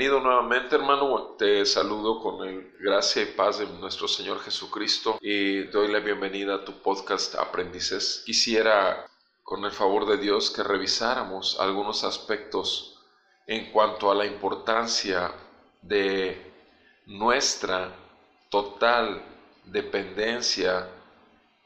Bienvenido nuevamente hermano, te saludo con el gracia y paz de nuestro Señor Jesucristo y doy la bienvenida a tu podcast Aprendices. Quisiera con el favor de Dios que revisáramos algunos aspectos en cuanto a la importancia de nuestra total dependencia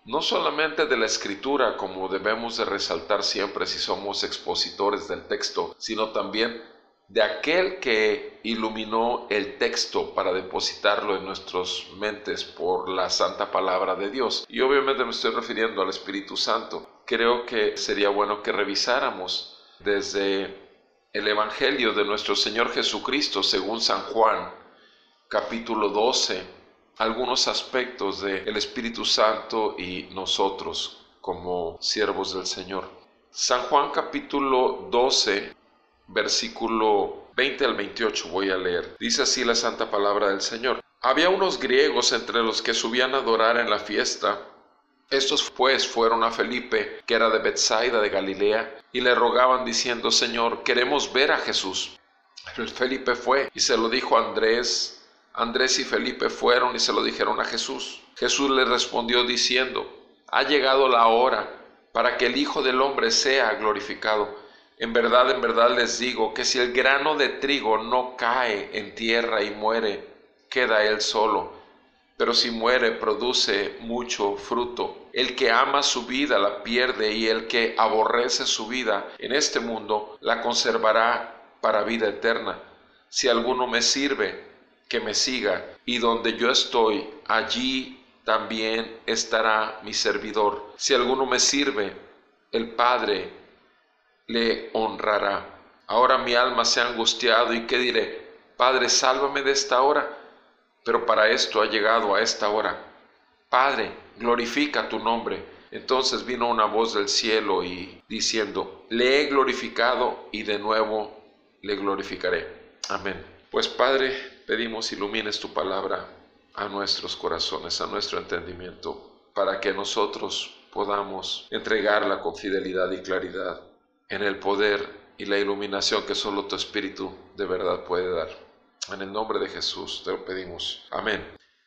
no solamente de la escritura como debemos de resaltar siempre si somos expositores del texto, sino también de aquel que iluminó el texto para depositarlo en nuestras mentes por la santa palabra de Dios. Y obviamente me estoy refiriendo al Espíritu Santo. Creo que sería bueno que revisáramos desde el Evangelio de nuestro Señor Jesucristo según San Juan, capítulo 12, algunos aspectos del Espíritu Santo y nosotros como siervos del Señor. San Juan capítulo 12 versículo 20 al 28 voy a leer. Dice así la santa palabra del Señor. Había unos griegos entre los que subían a adorar en la fiesta. Estos pues fueron a Felipe, que era de Bethsaida de Galilea, y le rogaban diciendo, Señor, queremos ver a Jesús. Felipe fue y se lo dijo a Andrés. Andrés y Felipe fueron y se lo dijeron a Jesús. Jesús le respondió diciendo, ha llegado la hora para que el Hijo del Hombre sea glorificado. En verdad, en verdad les digo que si el grano de trigo no cae en tierra y muere, queda él solo, pero si muere produce mucho fruto. El que ama su vida la pierde y el que aborrece su vida en este mundo la conservará para vida eterna. Si alguno me sirve, que me siga, y donde yo estoy, allí también estará mi servidor. Si alguno me sirve, el Padre le honrará. Ahora mi alma se ha angustiado y qué diré, Padre, sálvame de esta hora. Pero para esto ha llegado a esta hora. Padre, glorifica tu nombre. Entonces vino una voz del cielo y diciendo, le he glorificado y de nuevo le glorificaré. Amén. Pues Padre, pedimos ilumines tu palabra a nuestros corazones, a nuestro entendimiento, para que nosotros podamos entregarla con fidelidad y claridad en el poder y la iluminación que solo tu Espíritu de verdad puede dar. En el nombre de Jesús te lo pedimos. Amén.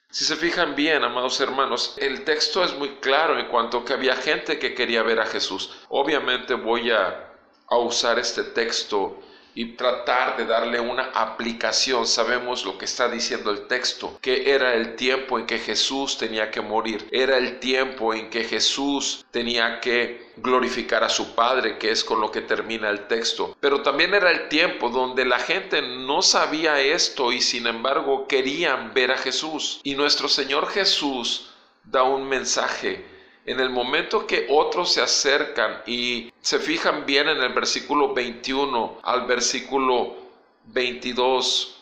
Si se fijan bien, amados hermanos, el texto es muy claro en cuanto que había gente que quería ver a Jesús. Obviamente voy a, a usar este texto y tratar de darle una aplicación. Sabemos lo que está diciendo el texto, que era el tiempo en que Jesús tenía que morir, era el tiempo en que Jesús tenía que glorificar a su Padre, que es con lo que termina el texto. Pero también era el tiempo donde la gente no sabía esto y sin embargo querían ver a Jesús. Y nuestro Señor Jesús da un mensaje en el momento que otros se acercan y se fijan bien en el versículo 21 al versículo 22,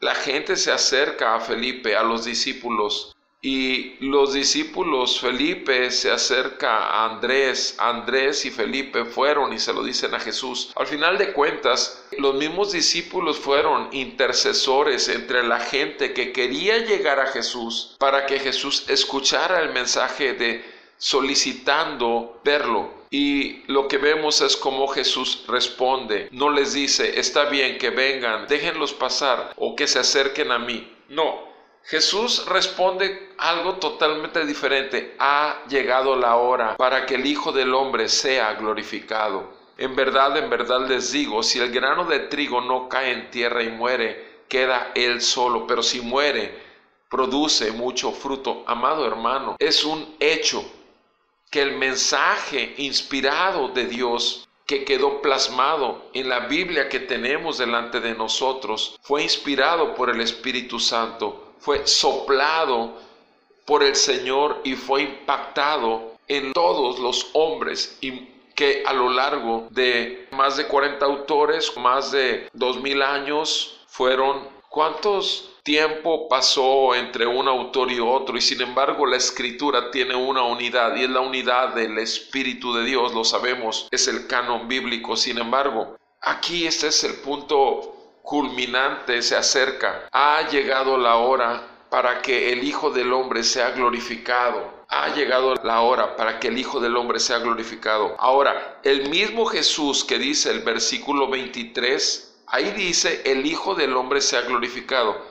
la gente se acerca a Felipe, a los discípulos, y los discípulos, Felipe se acerca a Andrés, Andrés y Felipe fueron y se lo dicen a Jesús. Al final de cuentas, los mismos discípulos fueron intercesores entre la gente que quería llegar a Jesús para que Jesús escuchara el mensaje de solicitando verlo. Y lo que vemos es como Jesús responde. No les dice, está bien que vengan, déjenlos pasar o que se acerquen a mí. No, Jesús responde algo totalmente diferente. Ha llegado la hora para que el Hijo del Hombre sea glorificado. En verdad, en verdad les digo, si el grano de trigo no cae en tierra y muere, queda él solo, pero si muere, produce mucho fruto. Amado hermano, es un hecho que el mensaje inspirado de Dios que quedó plasmado en la Biblia que tenemos delante de nosotros fue inspirado por el Espíritu Santo, fue soplado por el Señor y fue impactado en todos los hombres que a lo largo de más de 40 autores, más de 2000 años, fueron cuántos tiempo pasó entre un autor y otro y sin embargo la escritura tiene una unidad y es la unidad del Espíritu de Dios, lo sabemos, es el canon bíblico. Sin embargo, aquí este es el punto culminante, se acerca. Ha llegado la hora para que el Hijo del Hombre sea glorificado ha llegado la hora para que el Hijo del Hombre sea glorificado. Ahora, el mismo Jesús que dice el versículo 23, ahí dice, el Hijo del Hombre sea glorificado.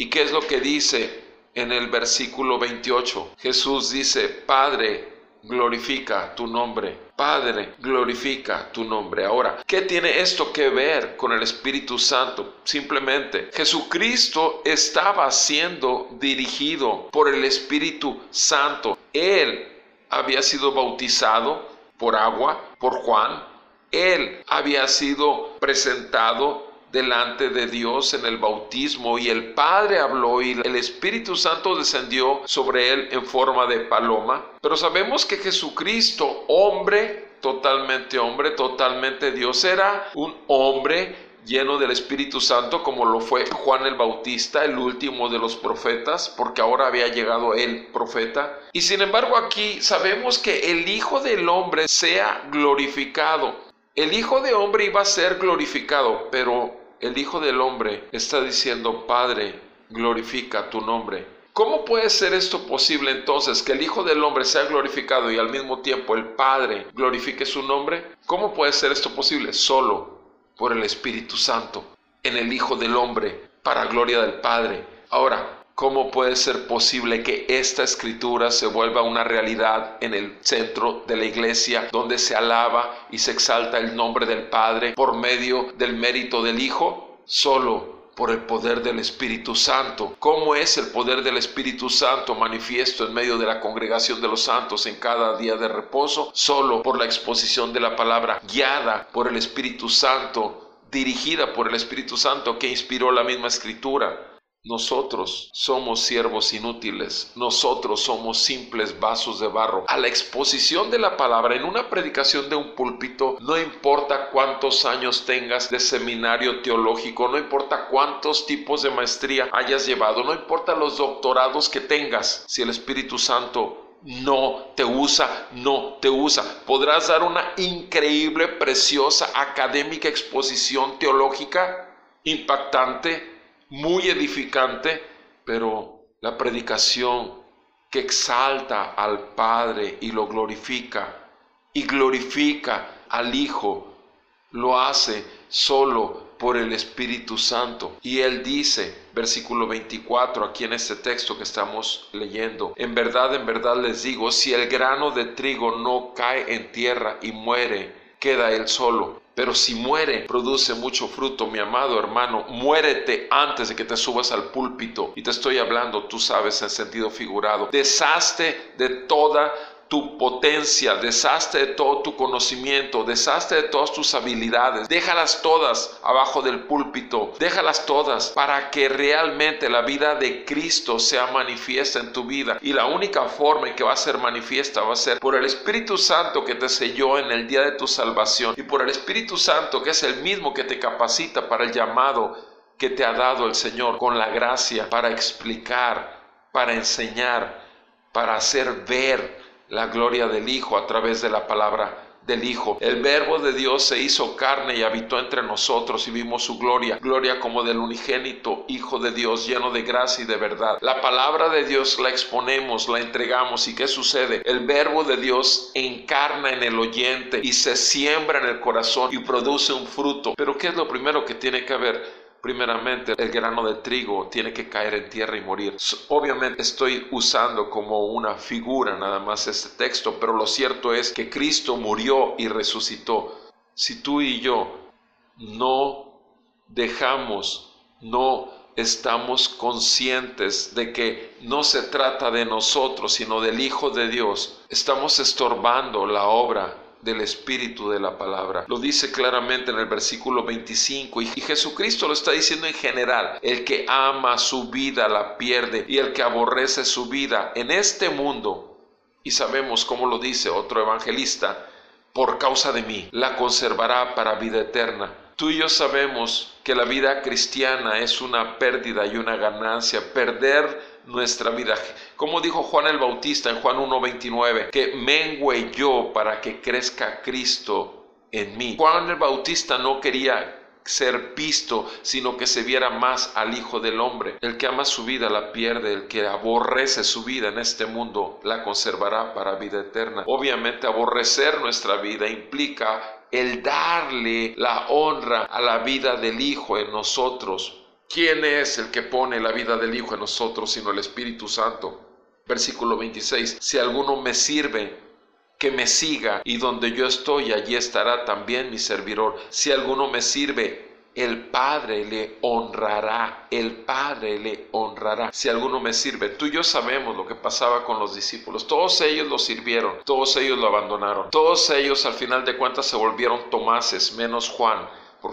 ¿Y qué es lo que dice en el versículo 28? Jesús dice, Padre, glorifica tu nombre. Padre, glorifica tu nombre. Ahora, ¿qué tiene esto que ver con el Espíritu Santo? Simplemente, Jesucristo estaba siendo dirigido por el Espíritu Santo. Él había sido bautizado por agua, por Juan. Él había sido presentado delante de Dios en el bautismo y el Padre habló y el Espíritu Santo descendió sobre él en forma de paloma. Pero sabemos que Jesucristo, hombre, totalmente hombre, totalmente Dios, era un hombre lleno del Espíritu Santo como lo fue Juan el Bautista, el último de los profetas, porque ahora había llegado el profeta. Y sin embargo aquí sabemos que el Hijo del Hombre sea glorificado. El Hijo de Hombre iba a ser glorificado, pero el Hijo del Hombre está diciendo, Padre, glorifica tu nombre. ¿Cómo puede ser esto posible entonces, que el Hijo del Hombre sea glorificado y al mismo tiempo el Padre glorifique su nombre? ¿Cómo puede ser esto posible? Solo por el Espíritu Santo, en el Hijo del Hombre, para gloria del Padre. Ahora, ¿Cómo puede ser posible que esta escritura se vuelva una realidad en el centro de la iglesia, donde se alaba y se exalta el nombre del Padre por medio del mérito del Hijo? Solo por el poder del Espíritu Santo. ¿Cómo es el poder del Espíritu Santo manifiesto en medio de la congregación de los santos en cada día de reposo? Solo por la exposición de la palabra guiada por el Espíritu Santo, dirigida por el Espíritu Santo que inspiró la misma escritura. Nosotros somos siervos inútiles, nosotros somos simples vasos de barro. A la exposición de la palabra en una predicación de un púlpito, no importa cuántos años tengas de seminario teológico, no importa cuántos tipos de maestría hayas llevado, no importa los doctorados que tengas, si el Espíritu Santo no te usa, no te usa. Podrás dar una increíble, preciosa, académica exposición teológica impactante muy edificante, pero la predicación que exalta al Padre y lo glorifica y glorifica al Hijo, lo hace solo por el Espíritu Santo. Y él dice, versículo 24, aquí en este texto que estamos leyendo, en verdad, en verdad les digo, si el grano de trigo no cae en tierra y muere, queda él solo pero si muere, produce mucho fruto, mi amado hermano. Muérete antes de que te subas al púlpito. Y te estoy hablando, tú sabes, en sentido figurado. Deshazte de toda tu potencia, deshazte de todo tu conocimiento, deshazte de todas tus habilidades, déjalas todas abajo del púlpito, déjalas todas para que realmente la vida de Cristo sea manifiesta en tu vida. Y la única forma en que va a ser manifiesta va a ser por el Espíritu Santo que te selló en el día de tu salvación y por el Espíritu Santo que es el mismo que te capacita para el llamado que te ha dado el Señor con la gracia para explicar, para enseñar, para hacer ver la gloria del Hijo a través de la palabra del Hijo. El verbo de Dios se hizo carne y habitó entre nosotros y vimos su gloria, gloria como del unigénito Hijo de Dios, lleno de gracia y de verdad. La palabra de Dios la exponemos, la entregamos y ¿qué sucede? El verbo de Dios encarna en el oyente y se siembra en el corazón y produce un fruto. Pero ¿qué es lo primero que tiene que haber? Primeramente el grano de trigo tiene que caer en tierra y morir. Obviamente estoy usando como una figura nada más este texto, pero lo cierto es que Cristo murió y resucitó. Si tú y yo no dejamos, no estamos conscientes de que no se trata de nosotros, sino del Hijo de Dios, estamos estorbando la obra del espíritu de la palabra. Lo dice claramente en el versículo 25 y Jesucristo lo está diciendo en general. El que ama su vida la pierde y el que aborrece su vida en este mundo, y sabemos cómo lo dice otro evangelista, por causa de mí, la conservará para vida eterna. Tú y yo sabemos que la vida cristiana es una pérdida y una ganancia, perder nuestra vida. Como dijo Juan el Bautista en Juan 1.29, que mengue yo para que crezca Cristo en mí. Juan el Bautista no quería ser visto, sino que se viera más al Hijo del Hombre. El que ama su vida la pierde, el que aborrece su vida en este mundo la conservará para vida eterna. Obviamente aborrecer nuestra vida implica el darle la honra a la vida del Hijo en nosotros. ¿Quién es el que pone la vida del Hijo en nosotros sino el Espíritu Santo? Versículo 26. Si alguno me sirve, que me siga y donde yo estoy, allí estará también mi servidor. Si alguno me sirve, el Padre le honrará, el Padre le honrará. Si alguno me sirve, tú y yo sabemos lo que pasaba con los discípulos. Todos ellos lo sirvieron, todos ellos lo abandonaron. Todos ellos al final de cuentas se volvieron Tomases, menos Juan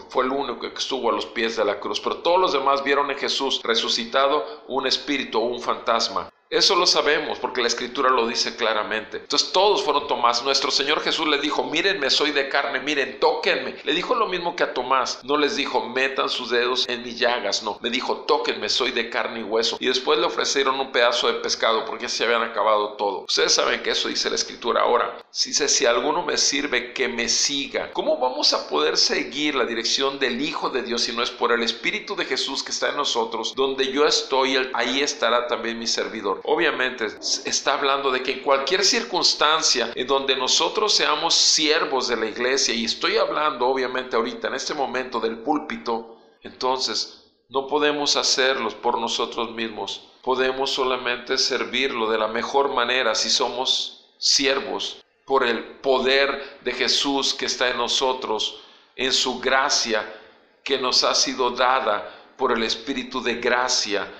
fue el único que estuvo a los pies de la cruz, pero todos los demás vieron en Jesús resucitado un espíritu o un fantasma. Eso lo sabemos porque la escritura lo dice claramente. Entonces todos fueron Tomás. Nuestro Señor Jesús le dijo, mírenme, soy de carne, miren, tóquenme. Le dijo lo mismo que a Tomás. No les dijo, metan sus dedos en mis llagas. No, le dijo, tóquenme, soy de carne y hueso. Y después le ofrecieron un pedazo de pescado porque se habían acabado todo. Ustedes saben que eso dice la escritura ahora. Dice, si alguno me sirve, que me siga. ¿Cómo vamos a poder seguir la dirección del Hijo de Dios si no es por el Espíritu de Jesús que está en nosotros? Donde yo estoy, ahí estará también mi servidor obviamente está hablando de que en cualquier circunstancia en donde nosotros seamos siervos de la iglesia, y estoy hablando obviamente ahorita en este momento del púlpito, entonces no podemos hacerlos por nosotros mismos, podemos solamente servirlo de la mejor manera si somos siervos por el poder de Jesús que está en nosotros, en su gracia que nos ha sido dada por el Espíritu de gracia,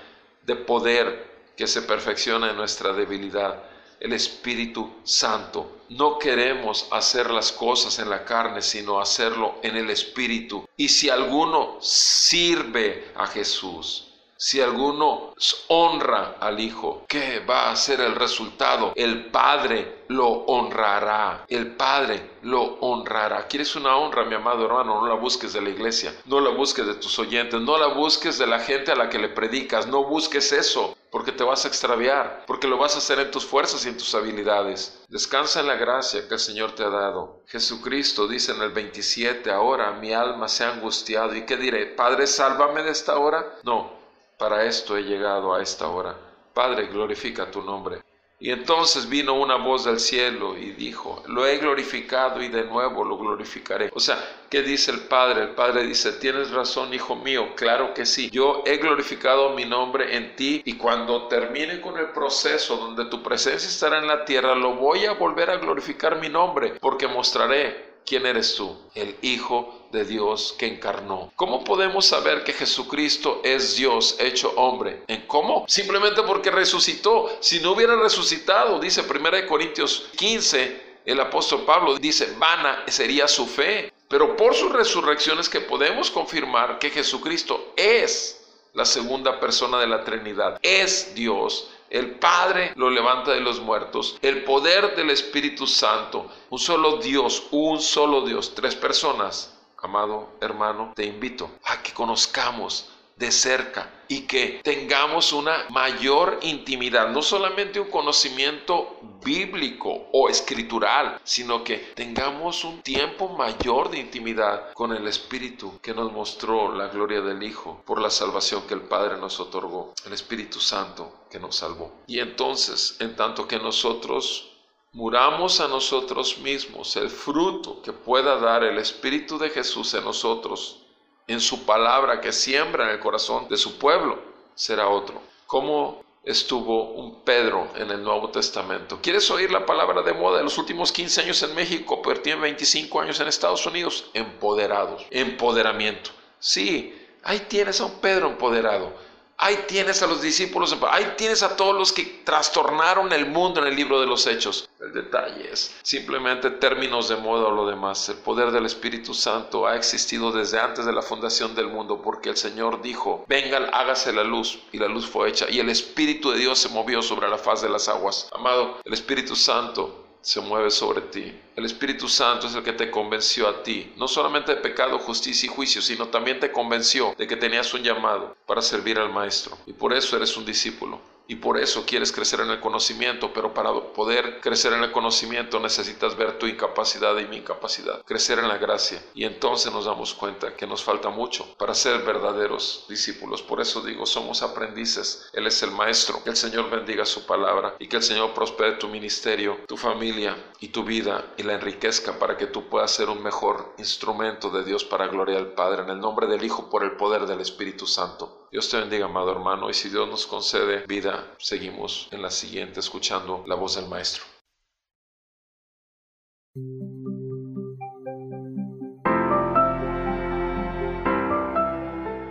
de poder que se perfecciona en nuestra debilidad, el Espíritu Santo. No queremos hacer las cosas en la carne, sino hacerlo en el Espíritu. Y si alguno sirve a Jesús, si alguno honra al Hijo, ¿qué va a ser el resultado? El Padre lo honrará. El Padre lo honrará. ¿Quieres una honra, mi amado hermano? No la busques de la iglesia, no la busques de tus oyentes, no la busques de la gente a la que le predicas, no busques eso porque te vas a extraviar, porque lo vas a hacer en tus fuerzas y en tus habilidades. Descansa en la gracia que el Señor te ha dado. Jesucristo dice en el 27, ahora mi alma se ha angustiado. ¿Y qué diré? Padre, sálvame de esta hora. No, para esto he llegado a esta hora. Padre, glorifica tu nombre. Y entonces vino una voz del cielo y dijo, lo he glorificado y de nuevo lo glorificaré. O sea, ¿qué dice el Padre? El Padre dice, tienes razón, hijo mío, claro que sí. Yo he glorificado mi nombre en ti y cuando termine con el proceso donde tu presencia estará en la tierra, lo voy a volver a glorificar mi nombre porque mostraré ¿Quién eres tú? El Hijo de Dios que encarnó. ¿Cómo podemos saber que Jesucristo es Dios hecho hombre? ¿En cómo? Simplemente porque resucitó. Si no hubiera resucitado, dice 1 Corintios 15, el apóstol Pablo dice, vana sería su fe. Pero por su resurrección es que podemos confirmar que Jesucristo es la segunda persona de la Trinidad. Es Dios el Padre lo levanta de los muertos. El poder del Espíritu Santo. Un solo Dios, un solo Dios. Tres personas. Amado hermano, te invito a que conozcamos de cerca y que tengamos una mayor intimidad, no solamente un conocimiento bíblico o escritural, sino que tengamos un tiempo mayor de intimidad con el Espíritu que nos mostró la gloria del Hijo por la salvación que el Padre nos otorgó, el Espíritu Santo que nos salvó. Y entonces, en tanto que nosotros muramos a nosotros mismos, el fruto que pueda dar el Espíritu de Jesús en nosotros en su palabra que siembra en el corazón de su pueblo, será otro. ¿Cómo estuvo un Pedro en el Nuevo Testamento? ¿Quieres oír la palabra de moda de los últimos 15 años en México, pero tiene 25 años en Estados Unidos? Empoderados, empoderamiento. Sí, ahí tienes a un Pedro empoderado Ahí tienes a los discípulos, ahí tienes a todos los que trastornaron el mundo en el libro de los hechos. El detalle es simplemente términos de moda o lo demás. El poder del Espíritu Santo ha existido desde antes de la fundación del mundo porque el Señor dijo, vengan, hágase la luz y la luz fue hecha y el Espíritu de Dios se movió sobre la faz de las aguas. Amado, el Espíritu Santo se mueve sobre ti. El Espíritu Santo es el que te convenció a ti, no solamente de pecado, justicia y juicio, sino también te convenció de que tenías un llamado para servir al Maestro. Y por eso eres un discípulo y por eso quieres crecer en el conocimiento, pero para poder crecer en el conocimiento necesitas ver tu incapacidad y mi incapacidad, crecer en la gracia. Y entonces nos damos cuenta que nos falta mucho para ser verdaderos discípulos. Por eso digo, somos aprendices, Él es el Maestro, que el Señor bendiga su palabra y que el Señor prospere tu ministerio, tu familia y tu vida y la enriquezca para que tú puedas ser un mejor instrumento de Dios para gloria al Padre, en el nombre del Hijo, por el poder del Espíritu Santo. Dios te bendiga, amado hermano, y si Dios nos concede vida, seguimos en la siguiente escuchando la voz del Maestro.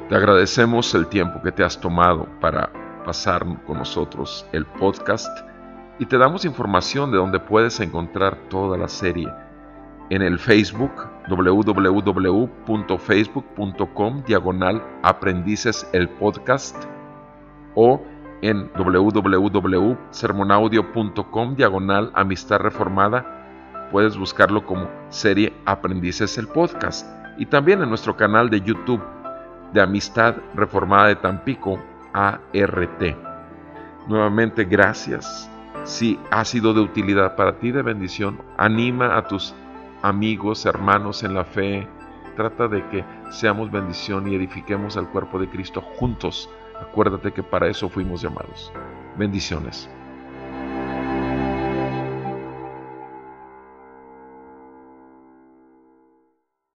Te agradecemos el tiempo que te has tomado para pasar con nosotros el podcast y te damos información de donde puedes encontrar toda la serie en el Facebook www.facebook.com diagonal aprendices el podcast o en www.sermonaudio.com diagonal amistad reformada puedes buscarlo como serie aprendices el podcast y también en nuestro canal de YouTube de Amistad Reformada de Tampico ART. Nuevamente gracias. Si ha sido de utilidad para ti, de bendición, anima a tus amigos, hermanos en la fe. Trata de que seamos bendición y edifiquemos al cuerpo de Cristo juntos. Acuérdate que para eso fuimos llamados. Bendiciones.